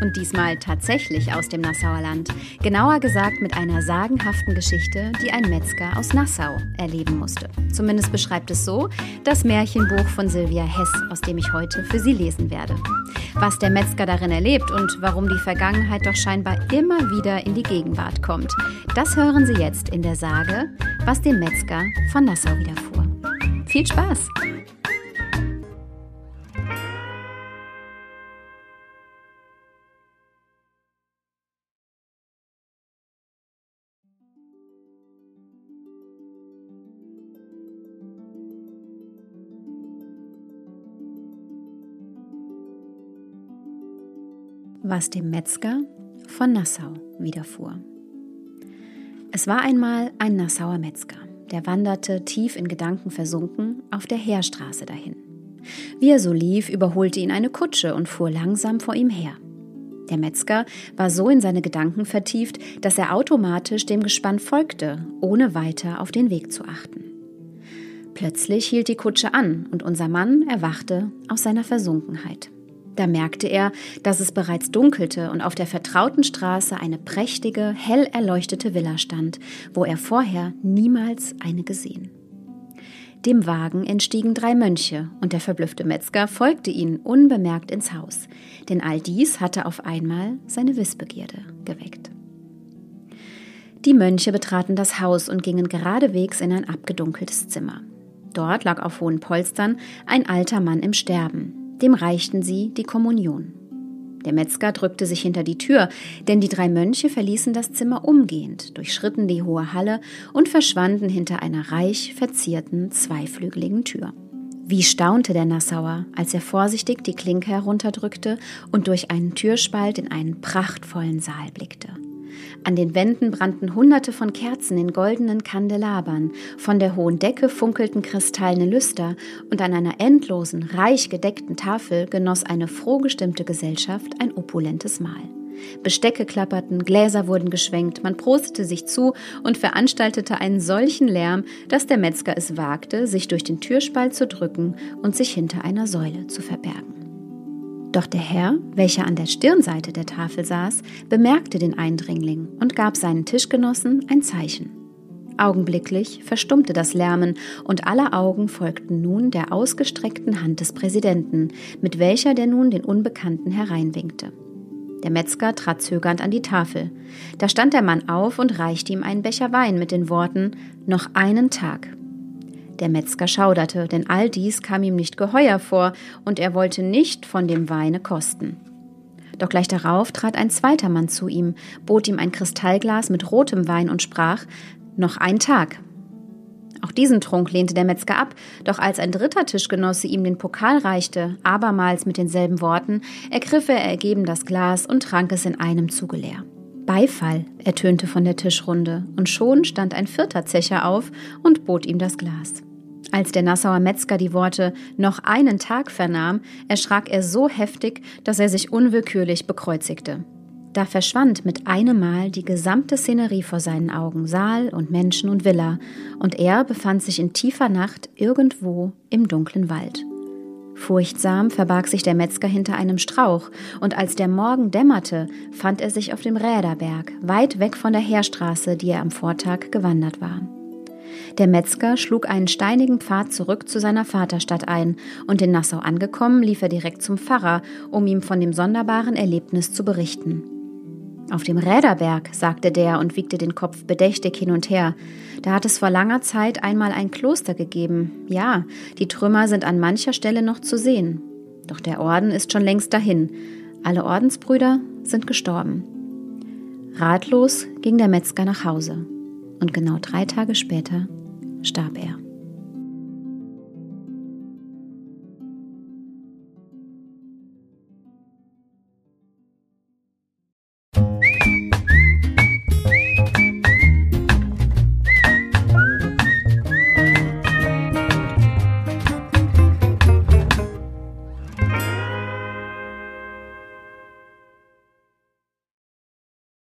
Und diesmal tatsächlich aus dem Nassauer Land. Genauer gesagt mit einer sagenhaften Geschichte, die ein Metzger aus Nassau erleben musste. Zumindest beschreibt es so das Märchenbuch von Sylvia Hess, aus dem ich heute für Sie lesen werde. Was der Metzger darin erlebt und warum die Vergangenheit doch scheinbar immer wieder in die Gegenwart kommt, das hören Sie jetzt in der Sage, was dem Metzger von Nassau widerfuhr. Viel Spaß! Was dem Metzger von Nassau widerfuhr. Es war einmal ein Nassauer Metzger, der wanderte, tief in Gedanken versunken, auf der Heerstraße dahin. Wie er so lief, überholte ihn eine Kutsche und fuhr langsam vor ihm her. Der Metzger war so in seine Gedanken vertieft, dass er automatisch dem Gespann folgte, ohne weiter auf den Weg zu achten. Plötzlich hielt die Kutsche an und unser Mann erwachte aus seiner Versunkenheit. Da merkte er, dass es bereits dunkelte und auf der vertrauten Straße eine prächtige, hell erleuchtete Villa stand, wo er vorher niemals eine gesehen. Dem Wagen entstiegen drei Mönche, und der verblüffte Metzger folgte ihnen unbemerkt ins Haus, denn all dies hatte auf einmal seine Wissbegierde geweckt. Die Mönche betraten das Haus und gingen geradewegs in ein abgedunkeltes Zimmer. Dort lag auf hohen Polstern ein alter Mann im Sterben, dem reichten sie die Kommunion. Der Metzger drückte sich hinter die Tür, denn die drei Mönche verließen das Zimmer umgehend, durchschritten die hohe Halle und verschwanden hinter einer reich verzierten zweiflügeligen Tür. Wie staunte der Nassauer, als er vorsichtig die Klinke herunterdrückte und durch einen Türspalt in einen prachtvollen Saal blickte. An den Wänden brannten hunderte von Kerzen in goldenen Kandelabern, von der hohen Decke funkelten kristallene Lüster und an einer endlosen, reich gedeckten Tafel genoss eine frohgestimmte Gesellschaft ein opulentes Mahl. Bestecke klapperten, Gläser wurden geschwenkt, man prostete sich zu und veranstaltete einen solchen Lärm, dass der Metzger es wagte, sich durch den Türspalt zu drücken und sich hinter einer Säule zu verbergen. Doch der Herr, welcher an der Stirnseite der Tafel saß, bemerkte den Eindringling und gab seinen Tischgenossen ein Zeichen. Augenblicklich verstummte das Lärmen und alle Augen folgten nun der ausgestreckten Hand des Präsidenten, mit welcher der nun den Unbekannten hereinwinkte. Der Metzger trat zögernd an die Tafel. Da stand der Mann auf und reichte ihm einen Becher Wein mit den Worten Noch einen Tag. Der Metzger schauderte, denn all dies kam ihm nicht geheuer vor, und er wollte nicht von dem Weine kosten. Doch gleich darauf trat ein zweiter Mann zu ihm, bot ihm ein Kristallglas mit rotem Wein und sprach Noch ein Tag. Auch diesen Trunk lehnte der Metzger ab, doch als ein dritter Tischgenosse ihm den Pokal reichte, abermals mit denselben Worten, ergriff er ergeben das Glas und trank es in einem Zuge leer. Beifall ertönte von der Tischrunde, und schon stand ein vierter Zecher auf und bot ihm das Glas. Als der Nassauer Metzger die Worte noch einen Tag vernahm, erschrak er so heftig, dass er sich unwillkürlich bekreuzigte. Da verschwand mit einem Mal die gesamte Szenerie vor seinen Augen, Saal und Menschen und Villa, und er befand sich in tiefer Nacht irgendwo im dunklen Wald. Furchtsam verbarg sich der Metzger hinter einem Strauch, und als der Morgen dämmerte, fand er sich auf dem Räderberg, weit weg von der Heerstraße, die er am Vortag gewandert war. Der Metzger schlug einen steinigen Pfad zurück zu seiner Vaterstadt ein, und in Nassau angekommen, lief er direkt zum Pfarrer, um ihm von dem sonderbaren Erlebnis zu berichten. Auf dem Räderberg, sagte der und wiegte den Kopf bedächtig hin und her. Da hat es vor langer Zeit einmal ein Kloster gegeben. Ja, die Trümmer sind an mancher Stelle noch zu sehen. Doch der Orden ist schon längst dahin. Alle Ordensbrüder sind gestorben. Ratlos ging der Metzger nach Hause. Und genau drei Tage später starb er.